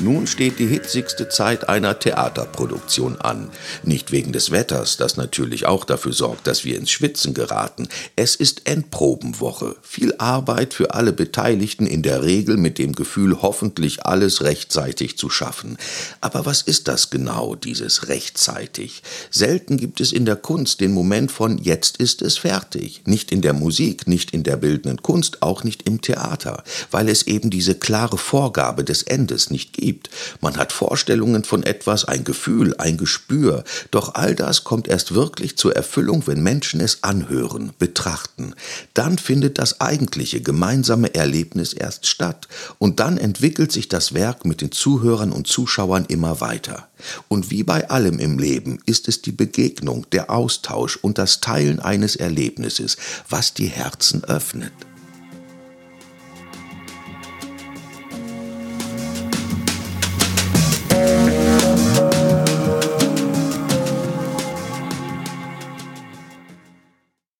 Nun steht die hitzigste Zeit einer Theaterproduktion an. Nicht wegen des Wetters, das natürlich auch dafür sorgt, dass wir ins Schwitzen geraten. Es ist Endprobenwoche. Viel Arbeit für alle Beteiligten, in der Regel mit dem Gefühl, hoffentlich alles rechtzeitig zu schaffen. Aber was ist das genau, dieses rechtzeitig? Selten gibt es in der Kunst den Moment von jetzt ist es fertig. Nicht in der Musik, nicht in der bildenden Kunst, auch nicht im Theater, weil es eben diese klare Vorgabe des Endes nicht gibt gibt. Man hat Vorstellungen von etwas, ein Gefühl, ein Gespür. Doch all das kommt erst wirklich zur Erfüllung, wenn Menschen es anhören, betrachten. Dann findet das eigentliche gemeinsame Erlebnis erst statt. Und dann entwickelt sich das Werk mit den Zuhörern und Zuschauern immer weiter. Und wie bei allem im Leben ist es die Begegnung, der Austausch und das Teilen eines Erlebnisses, was die Herzen öffnet.